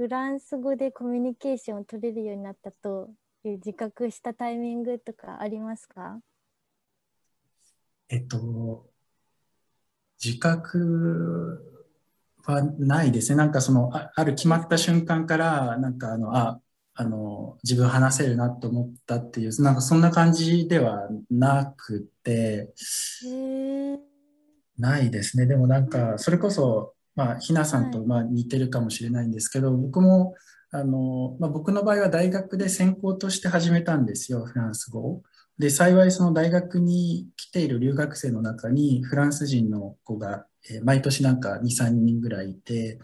フランス語でコミュニケーションを取れるようになったという自覚したタイミングとかありますか？えっと、自覚はないですね。なんかその、あある決まった瞬間から、なんかあの、あ、あの、自分話せるなと思ったっていう、なんかそんな感じではなくて、ないですね。でもなんか、それこそ、まあ、ひなさんとまあ似てるかもしれないんですけど、僕も、あの、まあ、僕の場合は大学で専攻として始めたんですよ、フランス語で、幸いその大学に来ている留学生の中にフランス人の子が、え毎年なんか2、3人ぐらいいて、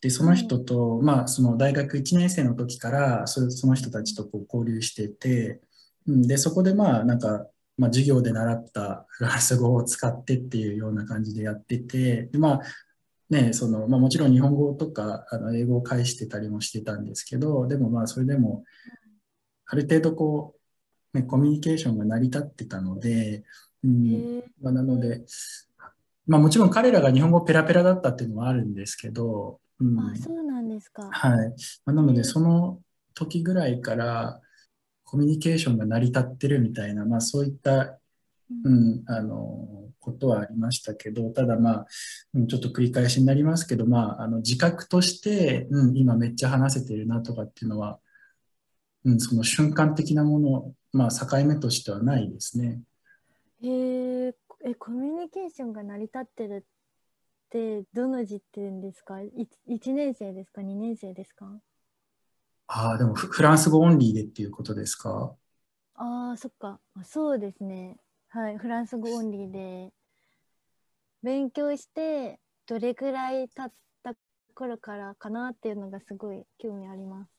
で、その人と、まあ、その大学1年生の時からそ、その人たちとこう交流してて、うん、で、そこでまあ、なんか、まあ、授業で習ったフランス語を使ってっていうような感じでやってて、で、まあ、ね、その、まあ、もちろん日本語とか、あの、英語を返してたりもしてたんですけど、でもまあ、それでも、ある程度こう、ね、コミュニケーションが成り立ってたので、うんまあ、なので、まあ、もちろん彼らが日本語ペラペラだったっていうのはあるんですけど、うん、あそうなんですか。はい。まあ、なので、その時ぐらいからコミュニケーションが成り立ってるみたいな、まあ、そういった、うん、あの、ことはありましたけど、ただまあ、ちょっと繰り返しになりますけど、まあ、あの自覚として、うん、今めっちゃ話せてるなとかっていうのは、うん、その瞬間的なもの、まあ、境目としてはないですね。へえ、え、コミュニケーションが成り立ってるってどの時点ですか？1, ?1 年生ですか ?2 年生ですか？ああ、でもフランス語オンリーでっていうことですか？ああ、そっか。そうですね。はい、フランス語オンリーで勉強してどれくらい経った頃からかなっていうのがすごい興味あります。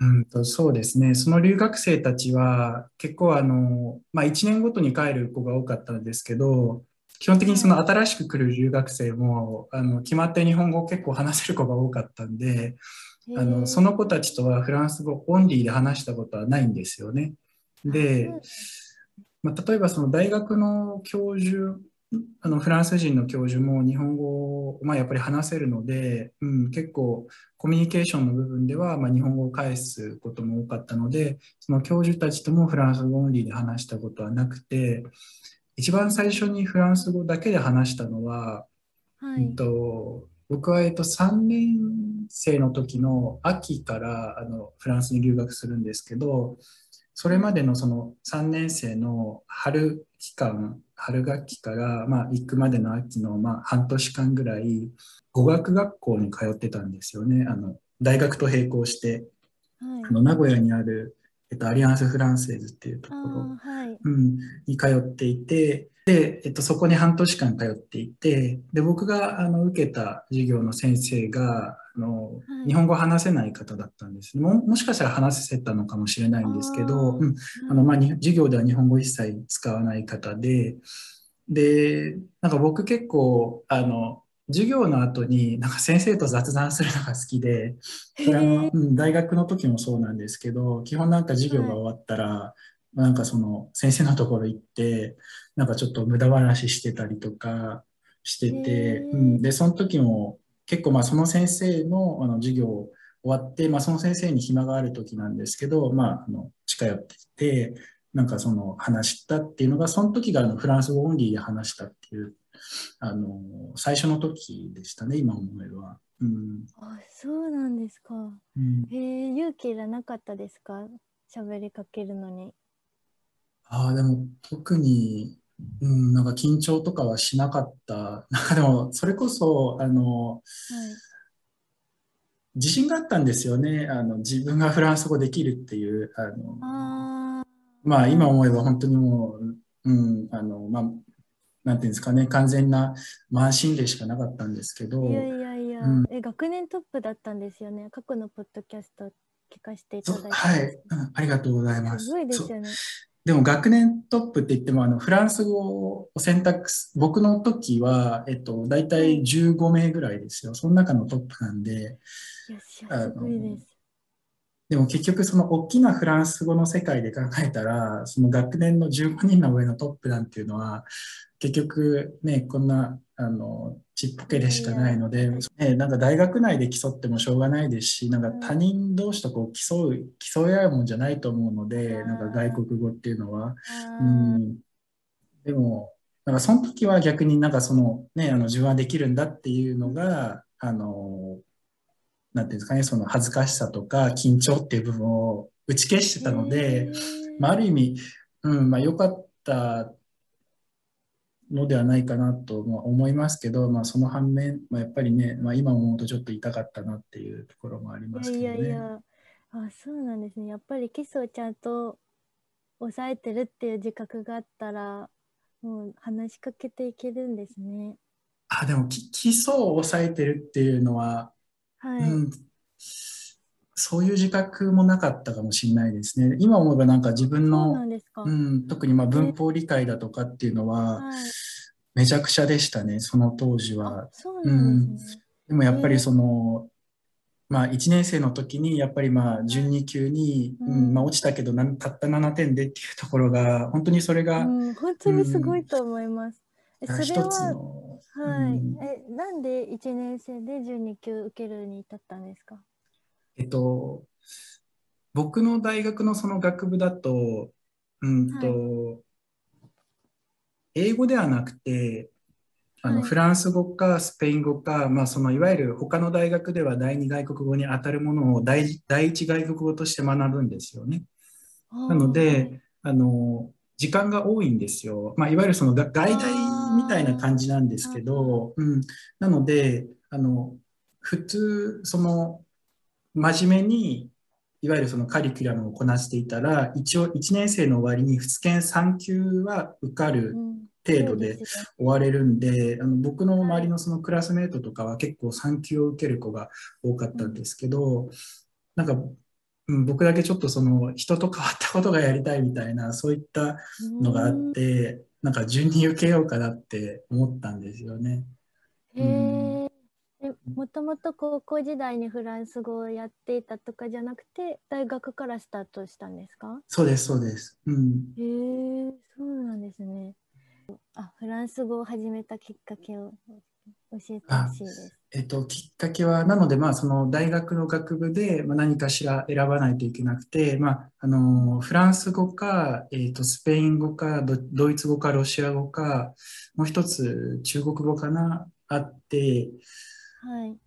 うんとそうですね。その留学生たちは結構あの、まあ、1年ごとに帰る子が多かったんですけど、基本的にその新しく来る留学生もあの決まって日本語を結構話せる子が多かったんで、あのその子たちとはフランス語オンリーで話したことはないんですよね。で、まあ、例えばその大学の教授あのフランス人の教授も日本語を、まあ、やっぱり話せるので、うん、結構コミュニケーションの部分では、まあ、日本語を返すことも多かったのでその教授たちともフランス語オンリーで話したことはなくて一番最初にフランス語だけで話したのは、はい、えっと、僕は、えっと、3年生の時の秋からあのフランスに留学するんですけどそれまでのその3年生の春期間春学期から、まあ、行くまでの秋の、まあ、半年間ぐらい語学学校に通ってたんですよね。あの大学と並行して、はい、あの名古屋にある、えっと、アリアンス・フランセーズっていうところ、はい、うん、に通っていてで、えっと、そこに半年間通っていてで僕があの受けた授業の先生があの、はい、日本語話せない方だったんです。ももしかしたら話せたのかもしれないんですけど、うん、あのまあ、授業では日本語一切使わない方ででなんか僕結構あの授業の後になんか先生と雑談するのが好きでそれは、うん、大学の時もそうなんですけど基本なんか授業が終わったら、はい、なんかその先生のところ行ってなんかちょっと無駄話してたりとかしてて、うん、でその時も結構まあその先生のあの授業終わって、まあ、その先生に暇がある時なんですけど、まあ、あの近寄ってきてなんかその話したっていうのがその時があのフランス語オンリーで話したっていうあの最初の時でしたね今思えば。うん、あそうなんですか。うん、え勇気いらなかったですか？喋りかけるのに。ああでも特にうん、なんか緊張とかはしなかった。なんかでも、それこそ、あの、はい、自信があったんですよね。あの、自分がフランス語できるっていう、あの、あまあ、今思えば本当にもう、うん、あの、まあ、なんていうんですかね、完全な慢心でしかなかったんですけど。いやいやいや、うん、え、学年トップだったんですよね。過去のポッドキャスト聞かせていただいて。はい、ありがとうございます。すごいですよね。でも学年トップって言ってもあのフランス語を選択僕の時は、えっと、大体15名ぐらいですよ。その中のトップなんで。でも結局その大きなフランス語の世界で考えたら、その学年の15人の上のトップなんていうのは、結局ね、こんなあのちっぽけでしかないので、ね、なんか大学内で競ってもしょうがないですしなんか他人同士とこう競う競い合うもんじゃないと思うのでなんか外国語っていうのは。うん。でもなんかその時は逆になんかそのねあの自分はできるんだっていうのがあのなんていうんですかねその恥ずかしさとか緊張っていう部分を打ち消してたので、まあ、ある意味、うんまあ、良かったのではないかなと思いますけど、まあ、その反面、まあ、やっぱりね、まあ、今思うとちょっと痛かったなっていうところもありますけどね。いやいやあそうなんですねやっぱり基礎をちゃんと抑えてるっていう自覚があったらもう話しかけていけるんですね。あでも基礎を抑えてるっていうのは、はい。うん、そういう自覚もなかったかもしれないですね。今思えばなんか自分の、うん、特にまあ文法理解だとかっていうのは、めちゃくちゃでしたね、その当時は。うん、でもやっぱりその、まあ、1年生の時にやっぱりまあ12級に、うん。まあ、落ちたけどたった7点でっていうところが本当にそれが、うん、本当にすごいと思います。それは、はい、えなんで1年生で12級受けるに至ったんですか？えっと、僕の大学のその学部だと、うんと、はい、英語ではなくて、あの、はい、フランス語かスペイン語か、まあ、そのいわゆる他の大学では第二外国語に当たるものを第第一外国語として学ぶんですよね。なので、あの、時間が多いんですよ。まあ、いわゆるその外大みたいな感じなんですけど、うん、なので、あの、普通、その、真面目にいわゆるそのカリキュラムをこなしていたら一応1年生の終わりに2研3級は受かる程度で終われるんで、うん、あの僕の周りのそのクラスメートとかは結構3級を受ける子が多かったんですけど、なんか、うん、僕だけちょっとその人と変わったことがやりたいみたいなそういったのがあって、なんか順に受けようかなって思ったんですよね。うんもともと高校時代にフランス語をやっていたとかじゃなくて大学からスタートしたんですか？そうですそうです。うん、へえそうなんですね。あフランス語を始めたきっかけを教えてほしいです。えっと、きっかけは、なので、まあ、その大学の学部で、まあ、何かしら選ばないといけなくて、まあ、あの、フランス語か、えっと、スペイン語かド、ドイツ語か、ロシア語か、もう一つ、中国語かな、あって、はい、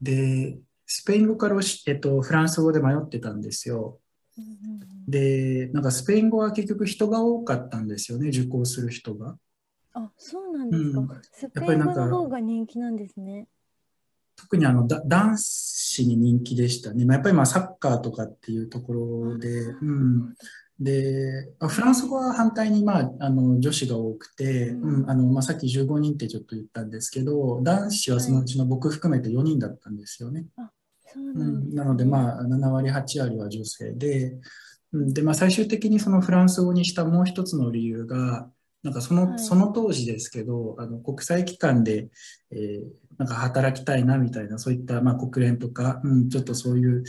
で、スペイン語からえっと、フランス語で迷ってたんですよ。で、なんかスペイン語は結局人が多かったんですよね、受講する人が。あ、そうなんですか。うん、スペイン語の方が人気なんですね。特にあの男子に人気でしたね。まあ、やっぱりまあサッカーとかっていうところで、うん、で、フランス語は反対に、まあ、あの女子が多くて、うん。あのまあ、さっき15人ってちょっと言ったんですけど、男子はそのうちの僕含めて4人だったんですよね。はい、うん、なので、まあ、7割、8割は女性で、でまあ、最終的にそのフランス語にしたもう一つの理由が、なんかそのはい、その当時ですけど、あの国際機関で、えー、なんか働きたいなみたいな、そういった、まあ、国連とか、うん、ちょっとそういう、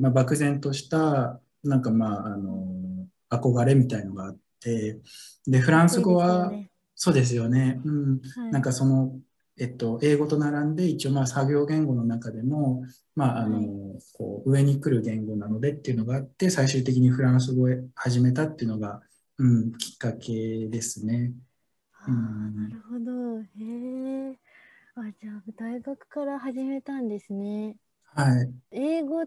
まあ、漠然としたなんかまあ、あの、憧れみたいのがあって、で、フランス語は、ね、そうですよね。うん。はい、なんかその、えっと、英語と並んで一応まあ作業言語の中でも、まああの、はい、こう上に来る言語なのでっていうのがあって最終的にフランス語へ始めたっていうのが、うん、きっかけですね。うん、なるほど。へえ。あじゃあ大学から始めたんですね。はい。英語っ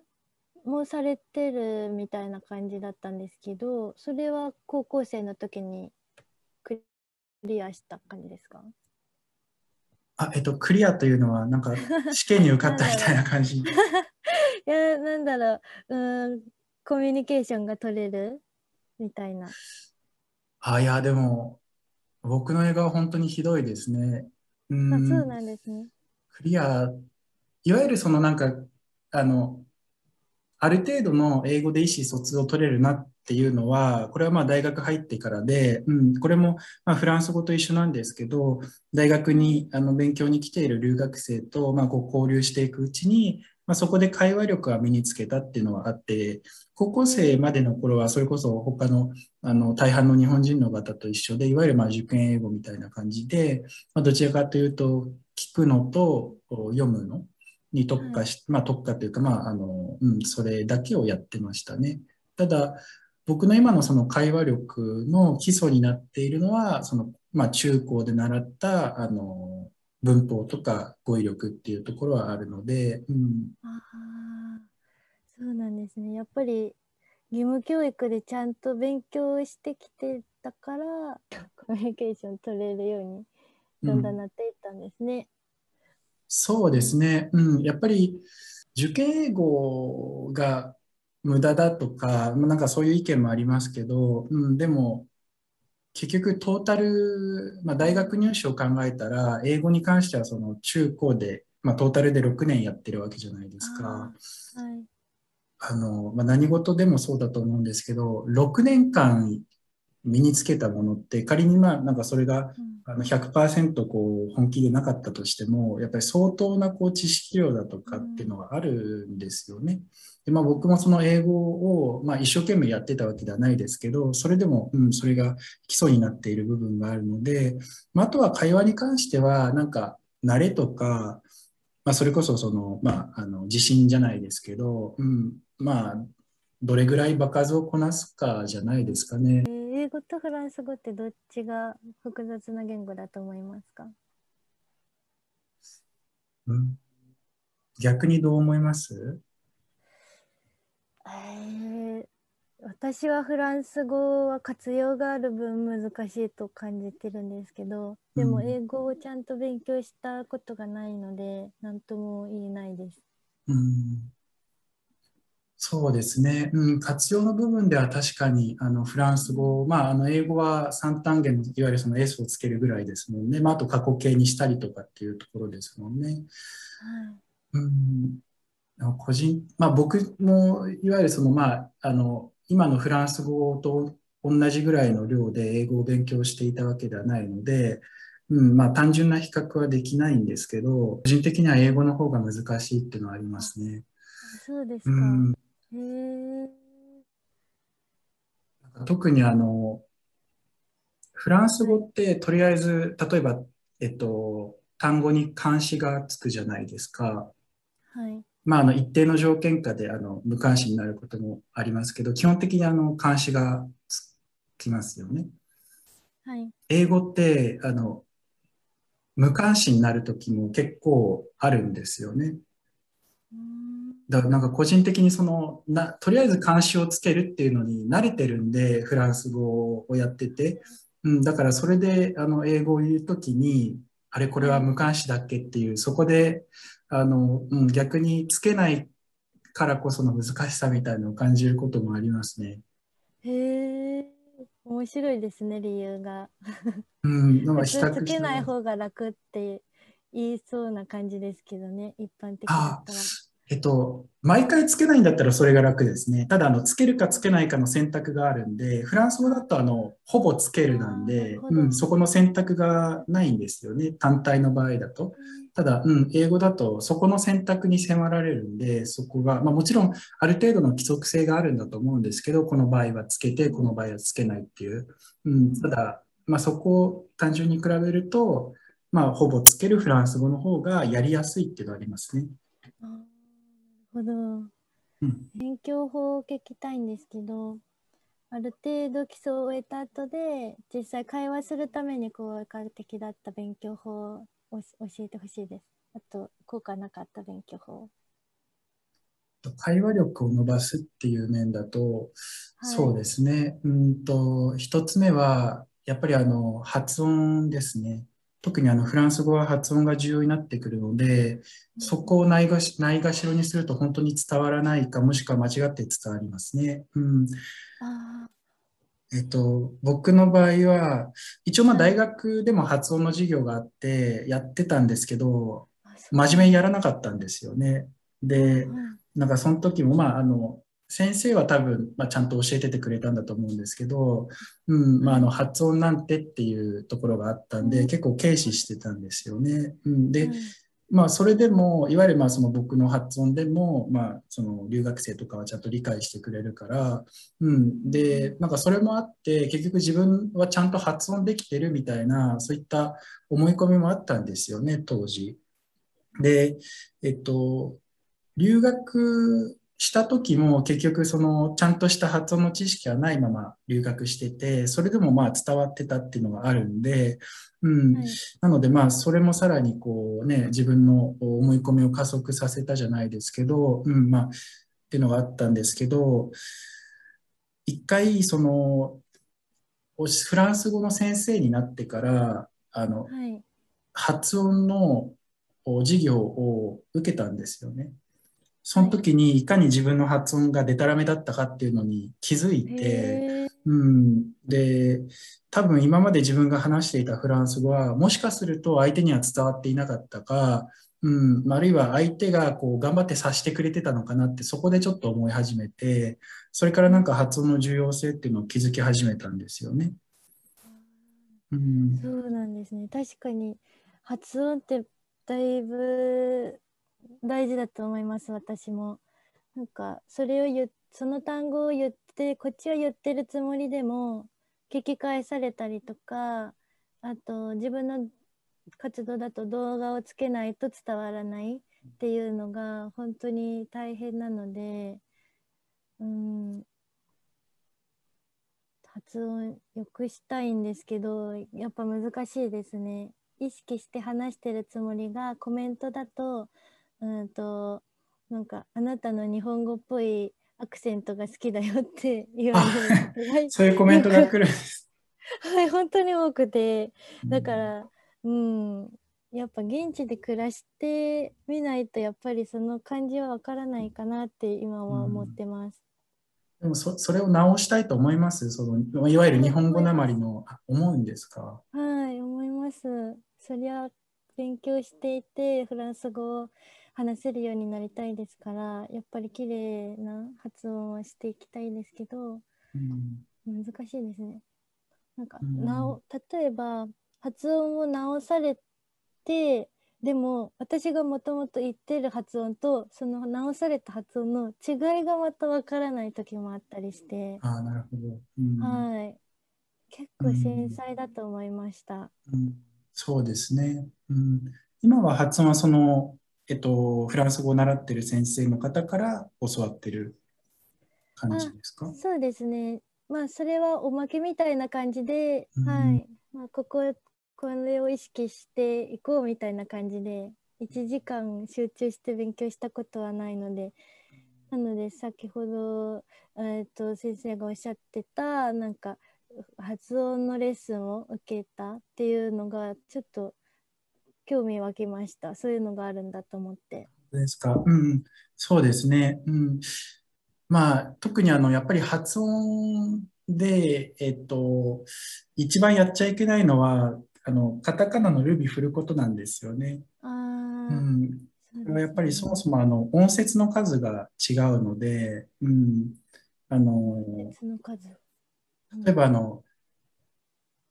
もされてるみたいな感じだったんですけどそれは高校生の時にクリアした感じですか？あえっとクリアというのはなんか 試験に受かったみたいな感じ いやなんだろううんコミュニケーションが取れるみたいなあいやでも僕の映画は本当にひどいですね。うん。あそうなんですね。クリアいわゆるそのなんかあのある程度の英語で意思疎通を取れるなっていうのは、これはまあ大学入ってからで、うん、これもまあフランス語と一緒なんですけど、大学にあの勉強に来ている留学生とまあこう交流していくうちに、まあ、そこで会話力は身につけたっていうのはあって、高校生までの頃はそれこそ他のあの大半の日本人の方と一緒で、いわゆるまあ受験英語みたいな感じで、まあ、どちらかというと聞くのと読むのに特化し、まあ特化というか、まああの、うん、それだけをやってましたね。ただ、僕の今のその会話力の基礎になっているのは、その、まあ中高で習った、あの、文法とか語彙力っていうところはあるので、うん、あそうなんですね。やっぱり義務教育でちゃんと勉強してきてたから コミュニケーション取れるようにだん。だんなっていったんですね。うん、そうですね、うん、やっぱり受験英語が無駄だとか、なんかそういう意見もありますけど、うん、でも結局トータル、まあ、大学入試を考えたら英語に関してはその中高で、まあ、トータルで6年やってるわけじゃないですか。はい、あのまあ、何事でもそうだと思うんですけど6年間身につけたものって仮にまあなんかそれがあの100%こう本気でなかったとしてもやっぱり相当なこう知識量だとかっていうのがあるんですよね。でまあ、僕もその英語を、まあ、一生懸命やってたわけではないですけどそれでも、うん、それが基礎になっている部分があるので、まあ、あとは会話に関してはなんか慣れとか、まあ、それこそその、まあ、あの自信じゃないですけど、うん、まあどれぐらい場数をこなすかじゃないですかね。英語とフランス語ってどっちが複雑な言語だと思いますか、うん、逆にどう思います？えー、私はフランス語は活用がある分難しいと感じてるんですけどでも英語をちゃんと勉強したことがないので何とも言えないです。うんそうですね、うん、活用の部分では確かにあのフランス語、まあ、あの英語は三単元のいわゆるその S をつけるぐらいですもんね、まあ、あと過去形にしたりとかっていうところですもんね。はい。うん。個人まあ、僕もいわゆるその、まあ、あの今のフランス語と同じぐらいの量で英語を勉強していたわけではないので、うんまあ、単純な比較はできないんですけど個人的には英語の方が難しいっていうのはありますね。そうですか、うん。へ特にあのフランス語ってとりあえず例えば、えっと、単語に漢詞がつくじゃないですか。はい、まあ、あの一定の条件下であの無関詞になることもありますけど基本的にあの漢詞がつきますよね。はい、英語ってあの無関詞になる時も結構あるんですよね。だからなんか個人的にそのなとりあえず監視をつけるっていうのに慣れてるんでフランス語をやってて、うん、だからそれであの英語を言う時にあれこれは無関視だっけっていうそこであの、うん、逆につけないからこその難しさみたいなのを感じることもありますね。へえ面白いですね理由が。うん、なんかつけない方が楽って言いそうな感じですけどね一般的だったら。えっと、毎回つけないんだったらそれが楽ですね。ただ、あの、つけるかつけないかの選択があるんで、フランス語だと、あの、ほぼつけるなんで、うん、そこの選択がないんですよね。単体の場合だと。ただ、うん、英語だと、そこの選択に迫られるんで、そこが、まあ、もちろん、ある程度の規則性があるんだと思うんですけど、この場合はつけて、この場合はつけないっていう。うん、ただ、まあ、そこを単純に比べると、まあ、ほぼつけるフランス語の方がやりやすいっていうのはありますね。ほど、うん、勉強法を聞きたいんですけどある程度基礎を得た後で実際会話するために効果的だった勉強法を教えてほしいです。あと効果なかった勉強法。会話力を伸ばすっていう面だと、はい、そうですね。うんと一つ目はやっぱりあの発音ですね特にあのフランス語は発音が重要になってくるので、そこをないがしないがしろにすると本当に伝わらないか、もしくは間違って伝わりますね。うん、えっと、僕の場合は、一応まあ大学でも発音の授業があってやってたんですけど、真面目にやらなかったんですよね。で、なんかその時もまああの先生は多分、まあ、ちゃんと教えててくれたんだと思うんですけど、うんまあ、あの発音なんてっていうところがあったんで、結構軽視してたんですよね。うん、で、まあ、それでも、いわゆるまあその僕の発音でも、まあ、その留学生とかはちゃんと理解してくれるから、うん。で、なんかそれもあって、結局自分はちゃんと発音できてるみたいな、そういった思い込みもあったんですよね、当時。で、えっと、留学した時も結局そのちゃんとした発音の知識はないまま留学してて、それでもまあ伝わってたっていうのがあるんで、うん。はい、なのでまあそれもさらにこうね、自分の思い込みを加速させたじゃないですけど、うん、まあっていうのがあったんですけど、一回そのフランス語の先生になってから、あの、はい、発音の授業を受けたんですよね。その時にいかに自分の発音がデタラメだったかっていうのに気づいて、うん、で、多分今まで自分が話していたフランス語はもしかすると相手には伝わっていなかったか、うん、あるいは相手がこう頑張って察してくれてたのかなってそこでちょっと思い始めて、それからなんか発音の重要性っていうのを気づき始めたんですよね。うん、そうなんですね。確かに発音ってだいぶ大事だと思います私も。なんかそれを言その単語を言ってこっちは言ってるつもりでも聞き返されたりとかあと自分の活動だと動画をつけないと伝わらないっていうのが本当に大変なのでうん。発音良くしたいんですけどやっぱ難しいですね。意識して話してるつもりがコメントだとうんとなんかあなたの日本語っぽいアクセントが好きだよって言われる そういうコメントが来るんです。はい本当に多くてだからうん、うん、やっぱ現地で暮らしてみないとやっぱりその感じはわからないかなって今は思ってます、うん、でもそそれを直したいと思います。そのいわゆる日本語なまりの思うんですか？はい思います。そりゃ勉強していてフランス語を話せるようになりたいですからやっぱり綺麗な発音はしていきたいですけど、うん、難しいですね。なんか、うん、なお例えば発音を直されてでも私がもともと言ってる発音とその直された発音の違いがまたわからない時もあったりして。あなるほど、うん、はい。結構繊細だと思いました、うん、そうですね、うん、今は発音はそのえっと、フランス語を習ってる先生の方から教わってる感じですか？そうですね。まあ、それはおまけみたいな感じで、うん、はい。まあ、ここ、これを意識していこうみたいな感じで、1時間集中して勉強したことはないので、なので、先ほど、えっと、先生がおっしゃってた、なんか、発音のレッスンを受けたっていうのが、ちょっと、興味湧きました。そういうのがあるんだと思って。ですか。うん、そうですね。うん、まあ、特にあの、やっぱり発音で、えっと、一番やっちゃいけないのは、あの、カタカナのルビ振ることなんですよね。あうん。これはやっぱりそもそもあの音節の数が違うので、うん、あの例えばあの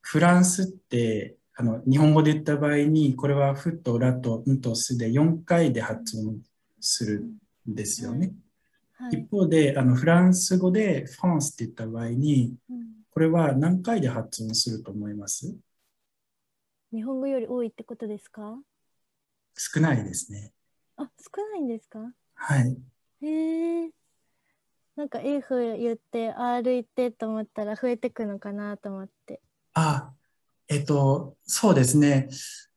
フランスってあの日本語で言った場合にこれは「ふ」と「ら」と「ん」と「す」で4回で発音するんですよね。はい、一方であのフランス語で「フランス」って言った場合にこれは何回で発音すると思います？日本語より多いってことですか？少ないですね。あ少ないんですか？はい。へえ。なんか F 言って言ってと思ったら増えてくのかなと思って。あえっと、そうですね。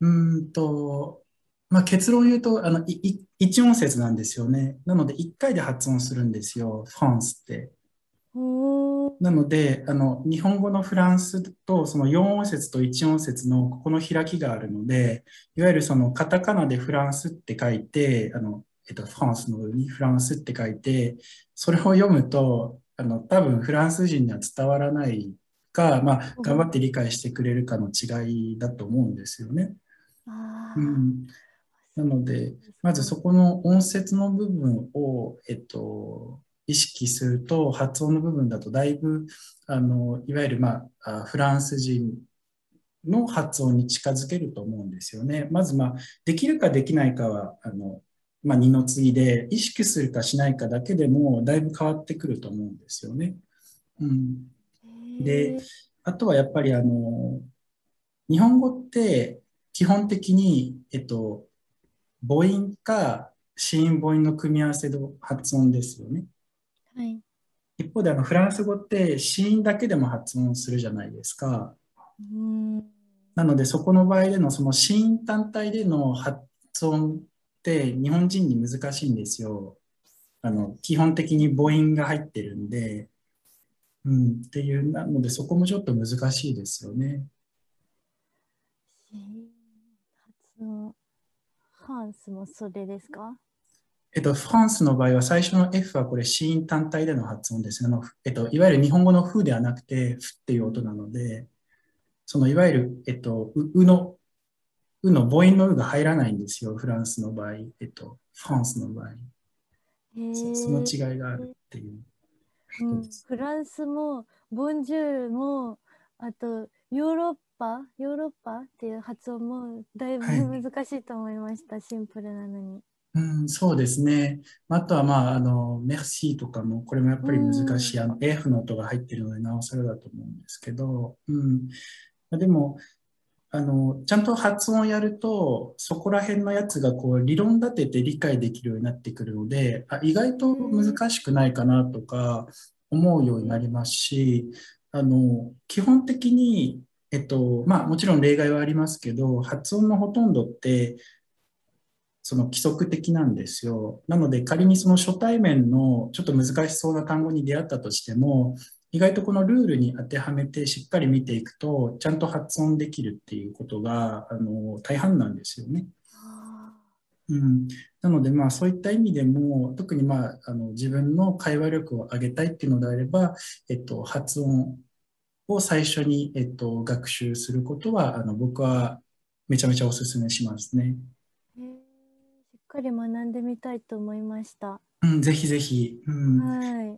うんと、まあ、結論言うと、あの、い一音節なんですよね。なので、一回で発音するんですよ、フランスって。なので、あの、日本語のフランスと、その4音節と1音節のここの開きがあるので、いわゆるそのカタカナでフランスって書いて、あの、えっと、フランスの上にフランスって書いて、それを読むと、あの、多分フランス人には伝わらないか、まあ、頑張って理解してくれるかの違いだと思うんですよね。うん、なので、まずそこの音節の部分を、えっと、意識すると、発音の部分だとだいぶ、あのいわゆる、まあ、フランス人の発音に近づけると思うんですよね。まず、まあ、できるかできないかは、あの、まあ、二の次で、意識するかしないかだけでも、だいぶ変わってくると思うんですよね。うん。で、あとはやっぱり、あの、日本語って基本的に、えっと、母音か子音母音の組み合わせの発音ですよね。はい。一方であのフランス語って子音だけでも発音するじゃないですか。うんなのでそこの場合でのその子音単体での発音って日本人に難しいんですよ。あの基本的に母音が入ってるんで、うん、っていうなのでそこもちょっと難しいですよね。発音フランスもそれですか？えっと、フランスの場合は最初の F はこれ子音単体での発音ですね。あのえっと、いわゆる日本語のフではなくて、フっていう音なので、そのいわゆる、えっと、うの、うの母音のうが入らないんですよ、フランスの場合、えっと、フランスの場合。そその違いがあるっていう、うん。フランスも、ボンジュールも、あと、ヨーロッパ、ヨーロッパっていう発音もだいぶ難しいと思いました、はい、シンプルなのに。うん、そうですね。あとは、まあ、あの、メルシーとかも、これもやっぱり難しい、あの、F の音が入ってるので、なおさらだと思うんですけど、うん。でも、あの、ちゃんと発音やると、そこら辺のやつがこう理論立てて理解できるようになってくるので、あ意外と難しくないかなとか思うようになりますし、あの、基本的に、えっと、まあもちろん例外はありますけど、発音のほとんどってその規則的なんですよ。なので仮にその初対面のちょっと難しそうな単語に出会ったとしても、意外とこのルールに当てはめてしっかり見ていくと、ちゃんと発音できるっていうことが、あの、大半なんですよね。うん、なので、まあ、そういった意味でも、特に、まあ、あの自分の会話力を上げたいっていうのであれば、えっと、発音を最初に、えっと、学習することは、あの僕はめちゃめちゃお勧めしますね。かり学んでみたいと思いました。うん、ぜひぜひ。うん、はい。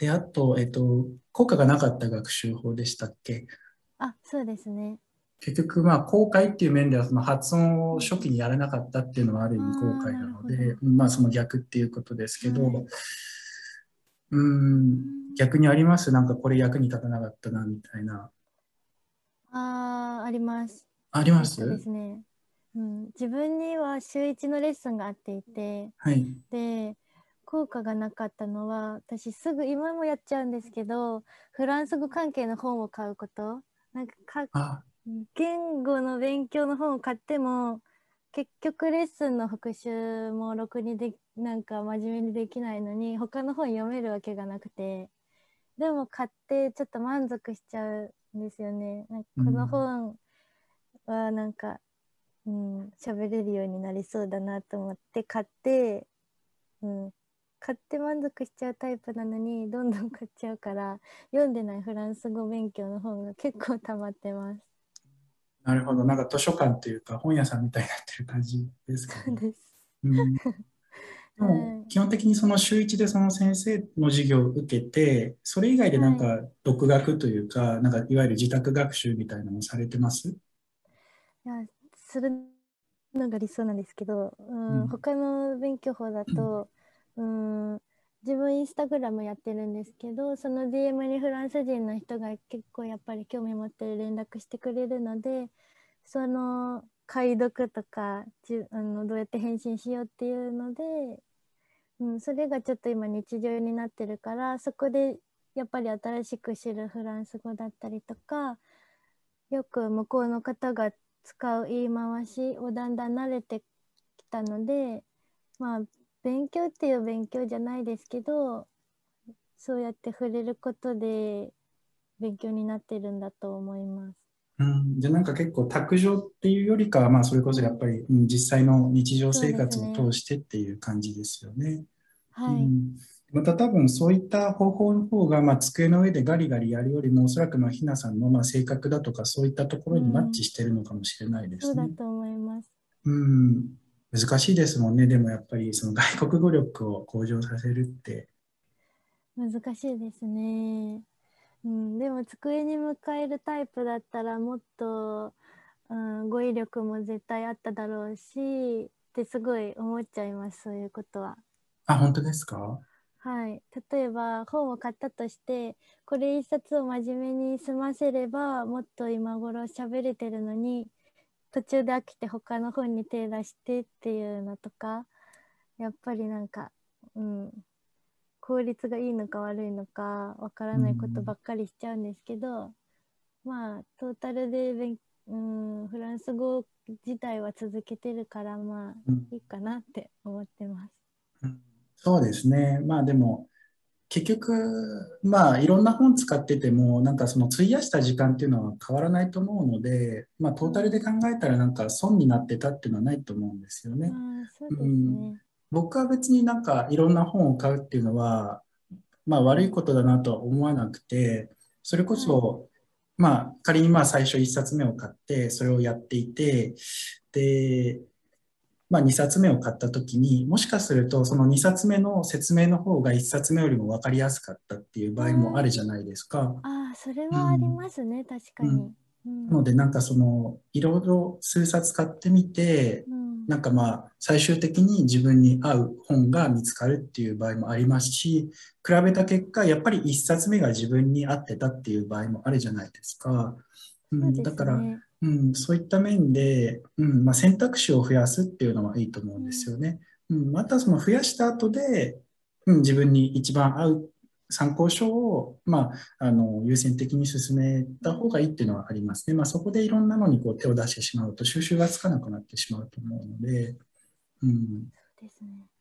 で、あと、えっと、効果がなかった学習法でしたっけ？あ、そうですね。結局、まあ、後悔っていう面では、その発音を初期にやらなかったっていうのはある意味後悔なので、まあ、その逆っていうことですけど、はい、うん、逆にあります？なんかこれ役に立たなかったな、みたいな。ああ、あります。あります？そうですね。うん、自分には週1のレッスンがあっていて、はい、で効果がなかったのは私すぐ今もやっちゃうんですけどフランス語関係の本を買うこと。なんかか言語の勉強の本を買っても結局レッスンの復習もろくにでなんか真面目にできないのに他の本読めるわけがなくてでも買ってちょっと満足しちゃうんですよね。なんかこの本はなんかうん、喋れるようになりそうだなと思って買って、うん、買って満足しちゃうタイプなのにどんどん買っちゃうから読んでないフランス語勉強の本が結構溜まってます。なるほどなんか図書館というか本屋さんみたいになってる感じですかね。です。うん でも基本的にその週1でその先生の授業を受けて、それ以外でなんか独学というか、はい、なんかいわゆる自宅学習みたいなのされてます？いやするのが理想なんですけど、うん、うん、他の勉強法だと、うん、自分インスタグラムやってるんですけどその DM にフランス人の人が結構やっぱり興味持って連絡してくれるのでその解読とかじあのどうやって返信しようっていうので、うん、それがちょっと今日常になってるからそこでやっぱり新しく知るフランス語だったりとかよく向こうの方が使う言い回しをだんだん慣れてきたのでまあ勉強っていう勉強じゃないですけどそうやって触れることで勉強になってるんだと思います。うん、じゃあなんか結構卓上っていうよりかは、まあ、それこそやっぱり、うん、実際の日常生活を通してっていう感じですよね。ねはい、うんまた多分そういった方法の方が、まあ、机の上でガリガリやるよりも、おそらくまあひなさんのまあ性格だとか、そういったところにマッチしてるのかもしれないですね。うん、そうだと思います。うん、難しいですもんね。でもやっぱりその外国語力を向上させるって。難しいですね。うん、でも机に向かえるタイプだったらもっと、うん、語彙力も絶対あっただろうしってすごい思っちゃいますそういうことは。あ、本当ですか？はい、例えば本を買ったとしてこれ一冊を真面目に済ませればもっと今頃喋れてるのに途中で飽きて他の本に手出してっていうのとかやっぱりなんか、うん、効率がいいのか悪いのかわからないことばっかりしちゃうんですけど、まあトータルで勉、うん、フランス語自体は続けてるからまあうんいいかなって思ってます。うんそうですね。まあでも、結局、まあいろんな本使ってても、なんかその費やした時間っていうのは変わらないと思うので、まあトータルで考えたらなんか損になってたっていうのはないと思うんですよね。うですうんね。僕は別になんかいろんな本を買うっていうのは、まあ悪いことだなとは思わなくて、それこそ、まあ仮にまあ最初1冊目を買って、それをやっていて、で、まあ2冊目を買った時に、もしかするとその2冊目の説明の方が1冊目よりも分かりやすかったっていう場合もあるじゃないですか。ああ、それはありますね、確かに。うんなのでなんかそのいろいろ数冊買ってみて、うんなんかまあ最終的に自分に合う本が見つかるっていう場合もありますし、比べた結果、やっぱり一冊目が自分に合ってたっていう場合もあるじゃないですか。う、そうんですだから、ね。うん、そういった面で、うんまあ、選択肢を増やすっていうのはいいと思うんですよね。うん、またその増やした後で、うん、自分に一番合う参考書を、まあ、あの優先的に進めた方がいいっていうのはありますね。まあ、そこでいろんなのにこう手を出してしまうと収集がつかなくなってしまうと思うので、うん、ですね。